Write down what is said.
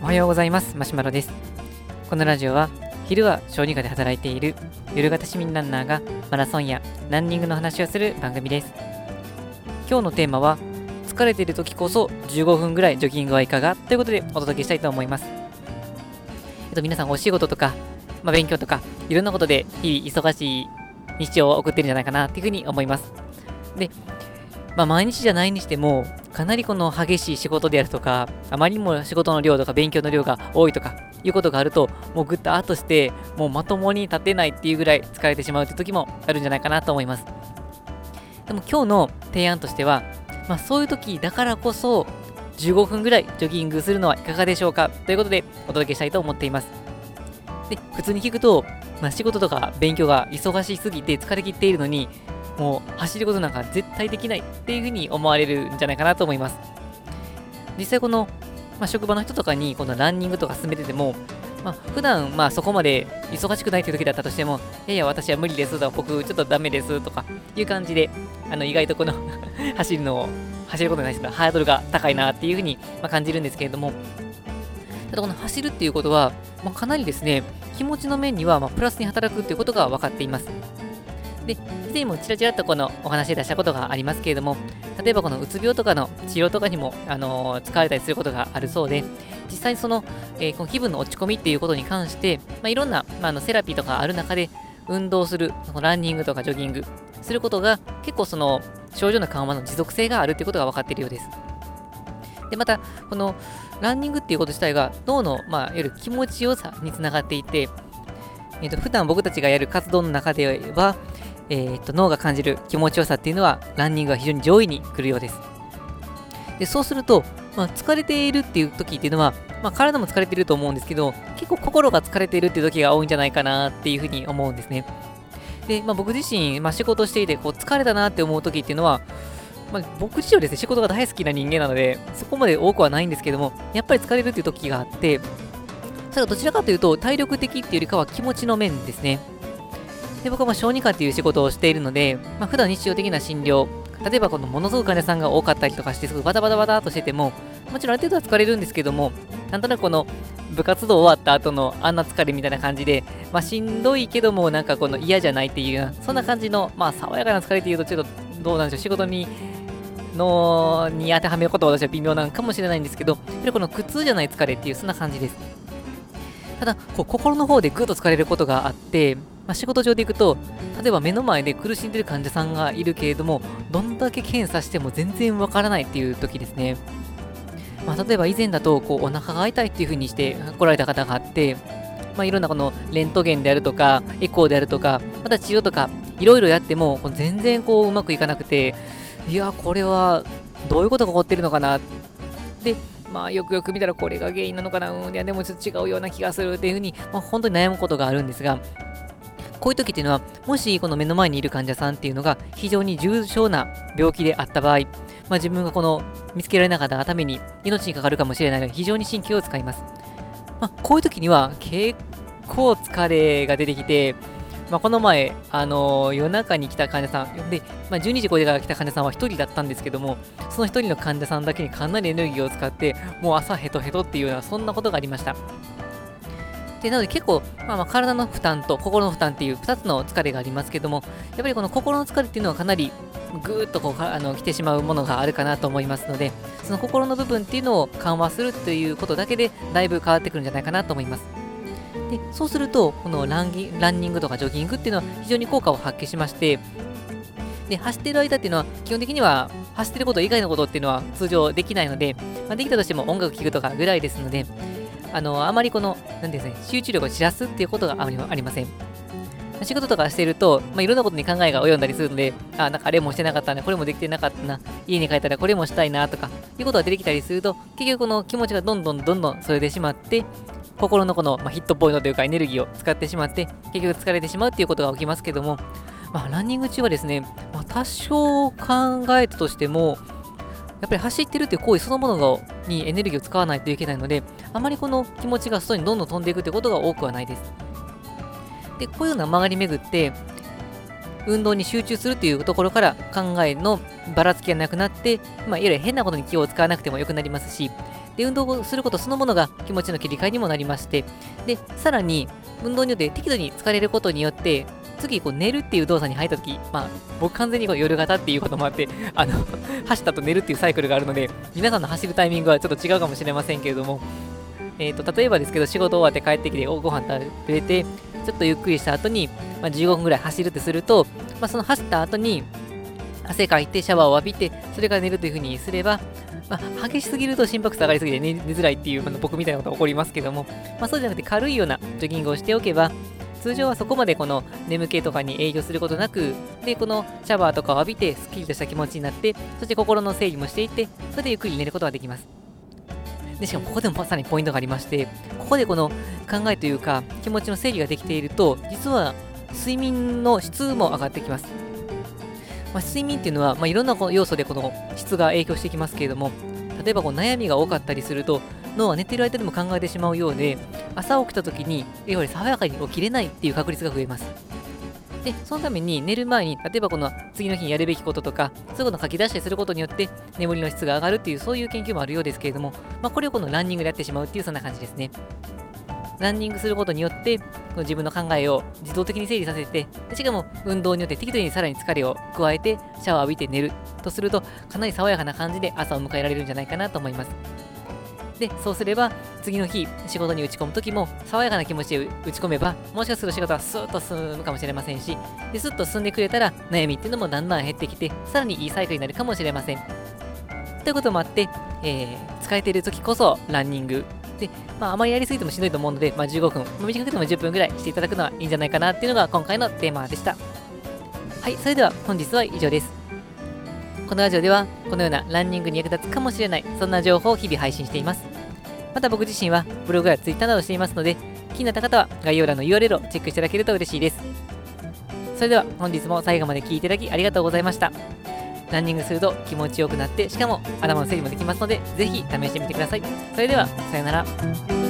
おはようございます。マシュマロです。このラジオは昼は小児科で働いている夜型市民ランナーがマラソンやランニングの話をする番組です。今日のテーマは疲れている時こそ15分ぐらいジョギングはいかが？ということでお届けしたいと思います。えっと皆さんお仕事とか、まあ、勉強とかいろんなことで日々忙しい日常を送ってるんじゃないかなっていうふうに思います。でまあ、毎日じゃないにしても、かなりこの激しい仕事であるとか、あまりにも仕事の量とか勉強の量が多いとかいうことがあると、もうぐっとあとして、もうまともに立てないっていうぐらい疲れてしまうという時もあるんじゃないかなと思います。でも今日の提案としては、まあ、そういう時だからこそ、15分ぐらいジョギングするのはいかがでしょうかということでお届けしたいと思っています。で、普通に聞くと、まあ、仕事とか勉強が忙しすぎて疲れ切っているのに、もう走ることなんか絶対できないっていうふうに思われるんじゃないかなと思います。実際この、まあ、職場の人とかにこのランニングとか進めてても、まあ、普段まあそこまで忙しくないという時だったとしても、いやいや、私は無理ですとか、僕ちょっとダメですとかいう感じで、あの意外とこの 走るのを、走ることに対してのハードルが高いなっていうふうにま感じるんですけれども、ただこの走るっていうことは、まあ、かなりですね、気持ちの面にはまプラスに働くっていうことが分かっています。で、以前もちらちらっとこのお話で出したことがありますけれども、例えばこのうつ病とかの治療とかにも、あのー、使われたりすることがあるそうで、実際その、えー、この気分の落ち込みっていうことに関して、まあ、いろんな、まあ、のセラピーとかある中で、運動する、そのランニングとかジョギングすることが結構その症状の緩和の持続性があるっていうことが分かっているようです。で、また、このランニングっていうこと自体が脳の、まあ、いわゆる気持ちよさにつながっていて、えーと、普段僕たちがやる活動の中では、えー、と脳が感じる気持ちよさっていうのはランニングが非常に上位に来るようです。でそうすると、まあ、疲れているっていう時っていうのは、まあ、体も疲れていると思うんですけど、結構心が疲れているっていう時が多いんじゃないかなっていうふうに思うんですね。で、まあ、僕自身、まあ、仕事していてこう疲れたなって思う時っていうのは、まあ、僕自身はですね、仕事が大好きな人間なので、そこまで多くはないんですけども、やっぱり疲れるっていう時があって、それどちらかというと、体力的っていうよりかは気持ちの面ですね。で僕は小児科っていう仕事をしているので、まあ、普段日常的な診療、例えばこのものすごく患者さんが多かったりとかして、すごいバタバタバタとしてても、もちろんある程度は疲れるんですけども、なんとなくこの部活動終わった後のあんな疲れみたいな感じで、まあ、しんどいけども、なんかこの嫌じゃないっていう、そんな感じの、まあ、爽やかな疲れっていうと、ちょっとどうなんでしょう、仕事に、のに当てはめることは私は微妙なのかもしれないんですけど、やはりこの苦痛じゃない疲れっていう、そんな感じです。ただ、こう心の方でぐっと疲れることがあって、まあ、仕事上でいくと、例えば目の前で苦しんでる患者さんがいるけれども、どんだけ検査しても全然わからないっていう時ですね。まあ、例えば以前だと、こう、お腹が痛いっていう風にして来られた方があって、まあ、いろんなこのレントゲンであるとか、エコーであるとか、また治療とか、いろいろやっても、全然こう、うまくいかなくて、いや、これはどういうことが起こってるのかな。で、まあ、よくよく見たらこれが原因なのかな、うん、いや、でもちょっと違うような気がするっていうふうに、まあ、本当に悩むことがあるんですが、こういう時っていうのは、もしこの目の前にいる患者さんっていうのが非常に重症な病気であった場合、まあ、自分がこの見つけられなかったがために命にかかるかもしれないので非常に神経を使います。まあ、こういう時には結構疲れが出てきて、まあ、この前、あのー、夜中に来た患者さん、で、まあ、12時超えてから来た患者さんは1人だったんですけども、その1人の患者さんだけにかなりエネルギーを使って、もう朝ヘトヘトっていうような、そんなことがありました。でなので結構、まあ、まあ体の負担と心の負担っていう2つの疲れがありますけども、やっぱりこの心の疲れっていうのはかなりぐーっとこうあの来てしまうものがあるかなと思いますので、その心の部分っていうのを緩和するということだけで、だいぶ変わってくるんじゃないかなと思います。でそうすると、このランギランニングとかジョギングっていうのは非常に効果を発揮しまして、で走ってる間っていうのは、基本的には走ってること以外のことっていうのは通常できないので、まあ、できたとしても音楽聴くとかぐらいですので、あの、あまりこの、なんですね、集中力を散らすっていうことがありません。仕事とかしてると、まあ、いろんなことに考えが及んだりするので、あ、なんかあれもしてなかったな、これもできてなかったな、家に帰ったらこれもしたいなとか、いうことが出てきたりすると、結局この気持ちがどんどんどんどんそれでしまって、心のこの、まあ、ヒットポイントというかエネルギーを使ってしまって、結局疲れてしまうっていうことが起きますけども、まあ、ランニング中はですね、まあ、多少考えたとしても、やっぱり走ってるっていう行為そのものにエネルギーを使わないといけないので、あまりこの気持ちが外にどんどん飛んでいくってことが多くはないです。で、こういうような曲がり巡って、運動に集中するというところから考えのばらつきがなくなって、まあ、いわゆる変なことに気を使わなくてもよくなりますし、で、運動をすることそのものが気持ちの切り替えにもなりまして、で、さらに、運動によって適度に疲れることによって、次、こう寝るっていう動作に入ったとき、まあ、僕完全にこう夜型っていうこともあって、あの走ったと寝るっていうサイクルがあるので、皆さんの走るタイミングはちょっと違うかもしれませんけれども、えっ、ー、と、例えばですけど、仕事終わって帰ってきて、ご飯食べて、ちょっとゆっくりした後に、まあ、15分ぐらい走るってすると、まあ、その走った後に、汗かいてシャワーを浴びて、それから寝るというふうにすれば、まあ、激しすぎると心拍数上がりすぎて寝づらいっていう、まあ、僕みたいなことが起こりますけども、まあ、そうじゃなくて軽いようなジョギングをしておけば、通常はそこまでこの眠気とかに影響することなく、で、このシャワーとかを浴びて、すっきりとした気持ちになって、そして心の整理もしていって、それでゆっくり寝ることができます。で、しかもここでもまさにポイントがありまして、ここでこの考えというか、気持ちの整理ができていると、実は睡眠の質も上がってきます。まあ、睡眠っていうのは、まあ、いろんな要素でこの質が影響してきますけれども、例えばこう悩みが多かったりすると、脳は寝てる間でも考えてしまうようで、朝起きた時に、いわゆる爽やかに起きれないっていう確率が増えます。で、そのために寝る前に、例えばこの次の日にやるべきこととか、そういうことを書き出したりすることによって、眠りの質が上がるっていう、そういう研究もあるようですけれども、まあ、これをこのランニングでやってしまうっていう、そんな感じですね。ランニングすることによって、この自分の考えを自動的に整理させて、しかも運動によって適度にさらに疲れを加えて、シャワーを浴びて寝るとすると、かなり爽やかな感じで朝を迎えられるんじゃないかなと思います。で、そうすれば、次の日、仕事に打ち込むときも、爽やかな気持ちで打ち込めば、もしかすると仕事はスーッと進むかもしれませんし、でスッと進んでくれたら、悩みっていうのもだんだん減ってきて、さらにいいサイクルになるかもしれません。ということもあって、えー、疲れている時こそランニングで、まあ、あまりやりすぎてもしんどいと思うので、まあ、15分、短くても10分ぐらいしていただくのはいいんじゃないかなっていうのが今回のテーマでした。はい、それでは本日は以上です。このラジオでは、このようなランニングに役立つかもしれない、そんな情報を日々配信しています。また僕自身はブログや Twitter などしていますので、気になった方は概要欄の URL をチェックしていただけると嬉しいです。それでは本日も最後まで聴いていただきありがとうございました。ランニングすると気持ちよくなって、しかも頭の整理もできますので、ぜひ試してみてください。それでは、さようなら。